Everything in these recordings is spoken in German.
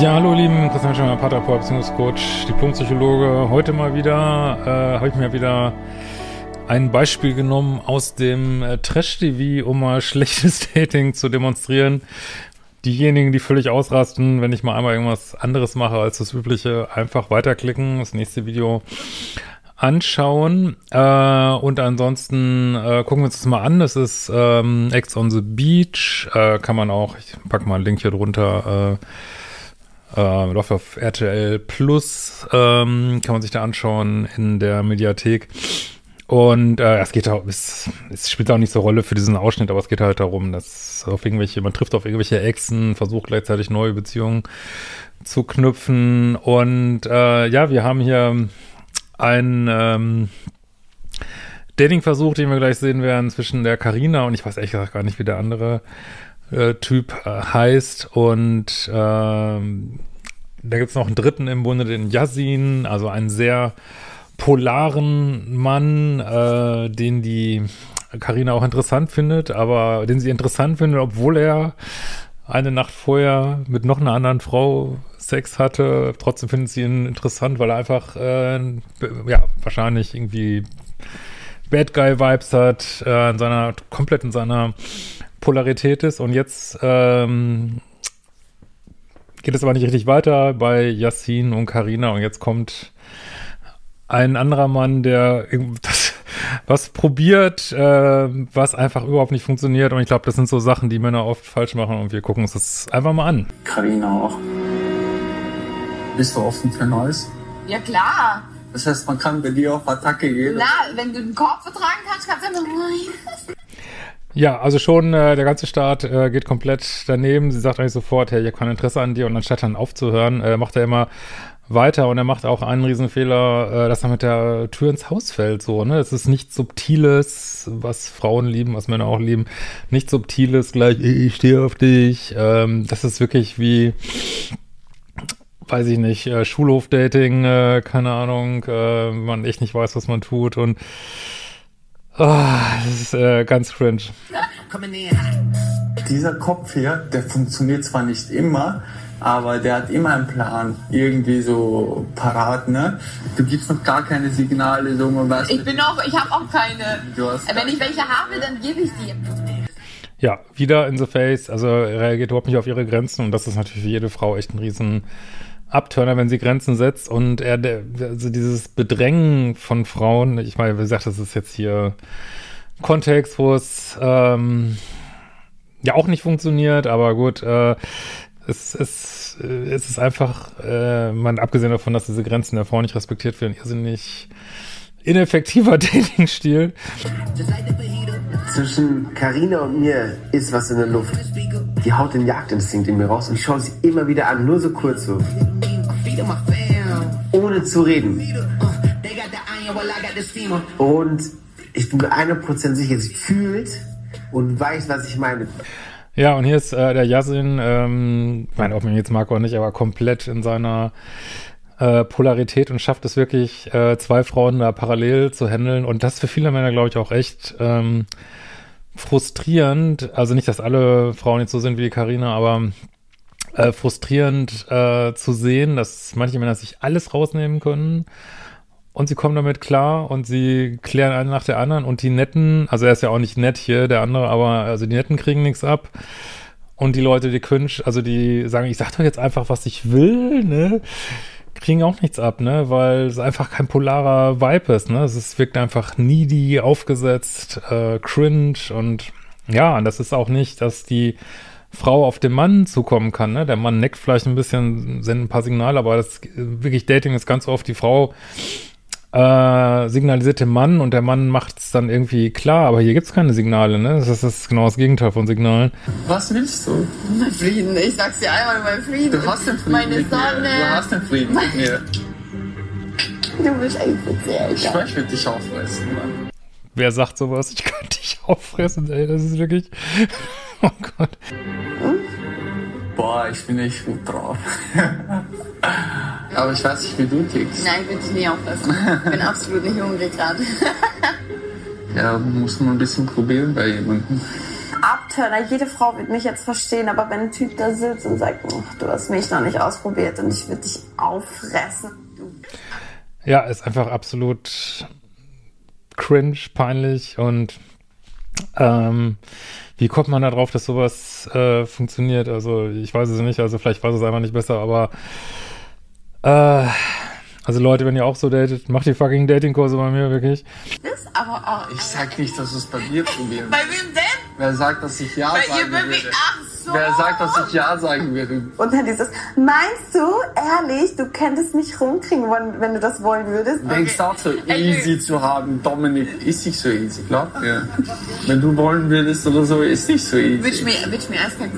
Ja, hallo lieben, Christian Schemmer, Paterport, Beziehungscoach, Diplompsychologe. Heute mal wieder, äh, habe ich mir wieder ein Beispiel genommen aus dem äh, Trash-TV, um mal schlechtes Dating zu demonstrieren. Diejenigen, die völlig ausrasten, wenn ich mal einmal irgendwas anderes mache als das übliche, einfach weiterklicken, das nächste Video anschauen. Äh, und ansonsten äh, gucken wir uns das mal an. Das ist ähm, Ex on the Beach. Äh, kann man auch, ich pack mal einen Link hier drunter, äh, äh, läuft auf RTL Plus, ähm, kann man sich da anschauen in der Mediathek. Und äh, es geht auch, es, es spielt auch nicht so Rolle für diesen Ausschnitt, aber es geht halt darum, dass auf irgendwelche, man trifft auf irgendwelche Exen, versucht gleichzeitig neue Beziehungen zu knüpfen. Und äh, ja, wir haben hier einen ähm, Dating-Versuch, den wir gleich sehen werden, zwischen der Carina und ich weiß ehrlich gesagt gar nicht, wie der andere äh, Typ äh, heißt. Und ähm, da gibt es noch einen dritten im Bunde, den Yasin, also einen sehr polaren Mann, äh, den die Karina auch interessant findet, aber den sie interessant findet, obwohl er eine Nacht vorher mit noch einer anderen Frau Sex hatte. Trotzdem findet sie ihn interessant, weil er einfach, äh, ja, wahrscheinlich irgendwie Bad Guy Vibes hat, äh, in seiner, komplett in seiner Polarität ist. Und jetzt ähm, geht es aber nicht richtig weiter bei Yassin und Karina. Und jetzt kommt ein anderer Mann, der das, was probiert, äh, was einfach überhaupt nicht funktioniert. Und ich glaube, das sind so Sachen, die Männer oft falsch machen. Und wir gucken uns das einfach mal an. Karina auch. Bist du offen für Neues? Ja, klar. Das heißt, man kann bei dir auf Attacke gehen. Na, wenn du den Korb vertragen kannst, kannst du immer. Ja, also schon äh, der ganze Start äh, geht komplett daneben. Sie sagt eigentlich sofort, hey, ich habe kein Interesse an dir. Und anstatt dann aufzuhören, äh, macht er immer weiter und er macht auch einen Riesenfehler, äh, dass er mit der Tür ins Haus fällt. So, ne? Es ist nichts Subtiles, was Frauen lieben, was Männer auch lieben. Nichts Subtiles, gleich, ich stehe auf dich. Ähm, das ist wirklich wie, weiß ich nicht, äh, Schulhofdating, äh, keine Ahnung, äh, man echt nicht weiß, was man tut und Oh, das ist äh, ganz cringe. Dieser Kopf hier, der funktioniert zwar nicht immer, aber der hat immer einen Plan, irgendwie so parat, ne? Du gibst noch gar keine Signale, so man weiß. Ich bin auch, ich habe auch keine. Du hast Wenn ich welche habe, dann gebe ich die. Ja, wieder in the face, also er reagiert überhaupt nicht auf ihre Grenzen und das ist natürlich für jede Frau echt ein riesen Abturner, wenn sie Grenzen setzt und er, also dieses Bedrängen von Frauen, ich meine, wie gesagt, das ist jetzt hier Kontext, wo es ähm, ja auch nicht funktioniert, aber gut, äh, es, es, es ist einfach, äh, man abgesehen davon, dass diese Grenzen der Frau nicht respektiert werden, irrsinnig ineffektiver Dating-Stil. Zwischen Karina und mir ist was in der Luft. Die haut den Jagdinstinkt in mir raus und ich schaue sie immer wieder an, nur so kurz so. Ohne zu reden. Und ich bin mir 100% sicher, sie fühlt und weiß, was ich meine. Ja, und hier ist äh, der Yasin, ähm, ich meine, ob man jetzt mag oder nicht, aber komplett in seiner äh, Polarität und schafft es wirklich, äh, zwei Frauen da parallel zu handeln. Und das für viele Männer, glaube ich, auch echt ähm, frustrierend. Also nicht, dass alle Frauen jetzt so sind wie Karina, aber äh, frustrierend äh, zu sehen, dass manche Männer sich alles rausnehmen können. Und sie kommen damit klar und sie klären eine nach der anderen und die Netten, also er ist ja auch nicht nett hier, der andere, aber also die Netten kriegen nichts ab. Und die Leute, die cringe, also die sagen, ich sag doch jetzt einfach, was ich will, ne? kriegen auch nichts ab, ne, weil es einfach kein polarer Vibe ist, ne, es wirkt einfach needy, aufgesetzt, äh, cringe und ja, und das ist auch nicht, dass die Frau auf den Mann zukommen kann. Ne? Der Mann neckt vielleicht ein bisschen, sendet ein paar Signale, aber das wirklich Dating ist ganz oft die Frau äh, signalisiert dem Mann und der Mann macht es dann irgendwie klar, aber hier gibt es keine Signale, ne? Das ist, das ist, genau das Gegenteil von Signalen. Was willst du? Mein Frieden, ich sag's dir einmal, mein Frieden. Du hast den Frieden Meine mit Sonne. mir. Du hast den Frieden mit mir. Du bist einfach sehr Ich ich will dich auffressen, Mann. Wer sagt sowas? Ich kann dich auffressen, ey, das ist wirklich. Oh Gott. Boah, ich bin echt gut drauf. Aber ich weiß nicht, wie du tickst. Nein, ich will dich nie aufessen. Ich bin absolut nicht hungrig gerade. Ja, muss man ein bisschen probieren bei jemandem. Abturner. Jede Frau wird mich jetzt verstehen, aber wenn ein Typ da sitzt und sagt, oh, du hast mich noch nicht ausprobiert und ich würde dich auffressen. Ja, ist einfach absolut cringe, peinlich und ähm, wie kommt man da drauf, dass sowas äh, funktioniert? Also ich weiß es nicht, also vielleicht weiß es einfach nicht besser, aber äh, also Leute, wenn ihr auch so datet, macht die fucking Datingkurse bei mir wirklich. Das aber auch. Ich sag nicht, dass es bei mir probieren Bei wem denn? Wer sagt, dass ich Ja Bei ihr sagen Baby. würde? Ach so. Wer sagt, dass ich Ja sagen würde? Und dann dieses, meinst du, ehrlich, du könntest mich rumkriegen, wenn, wenn du das wollen würdest? Denkst auch so easy zu haben. Dominik ist nicht so easy, glaub mir. Wenn du wollen würdest oder so, ist nicht so easy. mir, willst du mir eiskalt-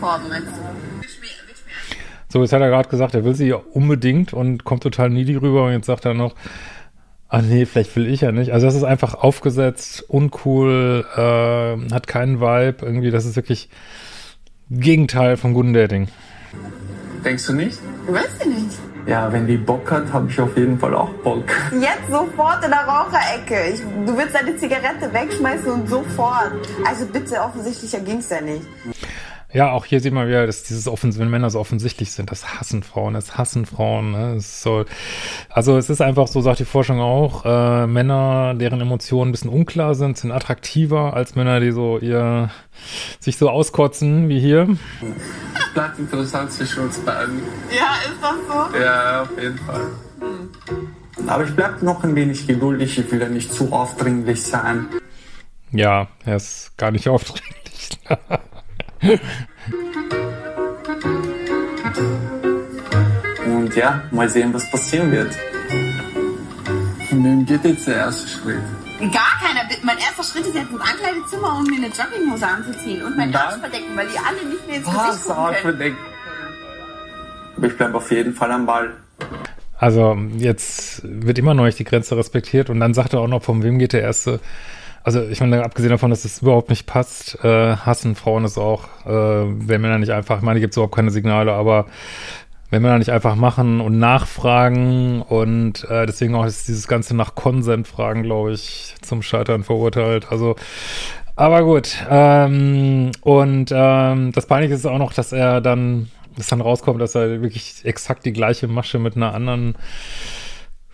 So, jetzt hat er gerade gesagt, er will sie unbedingt und kommt total needy rüber und jetzt sagt er noch, ah nee, vielleicht will ich ja nicht. Also das ist einfach aufgesetzt, uncool, äh, hat keinen Vibe, irgendwie, das ist wirklich Gegenteil von guten Dating. Denkst du nicht? Du weißt ja nicht. Ja, wenn die Bock hat, habe ich auf jeden Fall auch Bock. Jetzt sofort in der Raucherecke. Ich, du willst deine Zigarette wegschmeißen und sofort. Also bitte, offensichtlicher ging's ja nicht. Ja, auch hier sieht man wieder, dass dieses Offens wenn Männer so offensichtlich sind, das hassen Frauen, das hassen Frauen. Ne? Es ist so, also es ist einfach so, sagt die Forschung auch, äh, Männer, deren Emotionen ein bisschen unklar sind, sind attraktiver als Männer, die so ihr sich so auskotzen wie hier. Bleibt interessant zwischen uns beiden. Ja, ist das so? Ja, auf jeden Fall. Aber ich bleib noch ein wenig geduldig, ich will ja nicht zu aufdringlich sein. Ja, er ist gar nicht aufdringlich. Und ja, mal sehen, was passieren wird. Von wem geht jetzt der erste Schritt? Gar keiner. Mein erster Schritt ist jetzt ins Ankleidezimmer, um mir eine Jogginghose anzuziehen und meinen? Arsch verdecken, weil die alle nicht mehr ins Was? Gesicht gucken können. verdeckt. Aber ich bleib auf jeden Fall am Ball. Also jetzt wird immer noch nicht die Grenze respektiert und dann sagt er auch noch, von wem geht der erste. Also ich meine, abgesehen davon, dass es überhaupt nicht passt, äh, hassen Frauen es auch, äh, wenn Männer nicht einfach, ich meine, gibt es überhaupt keine Signale, aber wenn Männer nicht einfach machen und nachfragen und äh, deswegen auch ist dieses ganze nach Konsent fragen, glaube ich, zum Scheitern verurteilt. Also aber gut. Ähm, und ähm, das Peinliche ist auch noch, dass er dann, dass dann rauskommt, dass er wirklich exakt die gleiche Masche mit einer anderen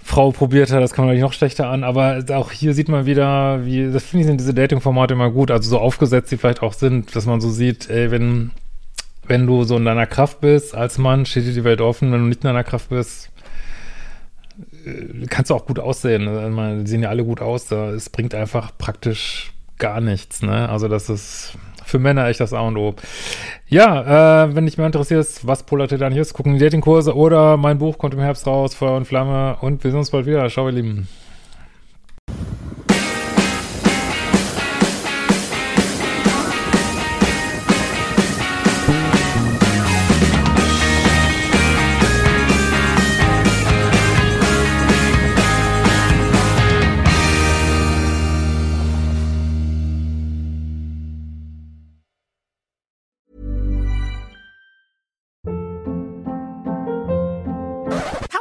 Frau probiert hat. Das kann man natürlich noch schlechter an. Aber auch hier sieht man wieder, wie, das finde ich, sind diese Dating-Formate immer gut. Also so aufgesetzt, die vielleicht auch sind, dass man so sieht, ey, wenn, wenn du so in deiner Kraft bist als Mann, steht dir die Welt offen. Wenn du nicht in deiner Kraft bist, äh, kannst du auch gut aussehen. Also, meine, die sehen ja alle gut aus. Es bringt einfach praktisch gar nichts, ne? Also das ist für Männer echt das A und O. Ja, äh, wenn dich mehr interessiert, was dann hier ist, gucken die Datingkurse oder mein Buch kommt im Herbst raus, Feuer und Flamme und wir sehen uns bald wieder. Ciao, ihr Lieben.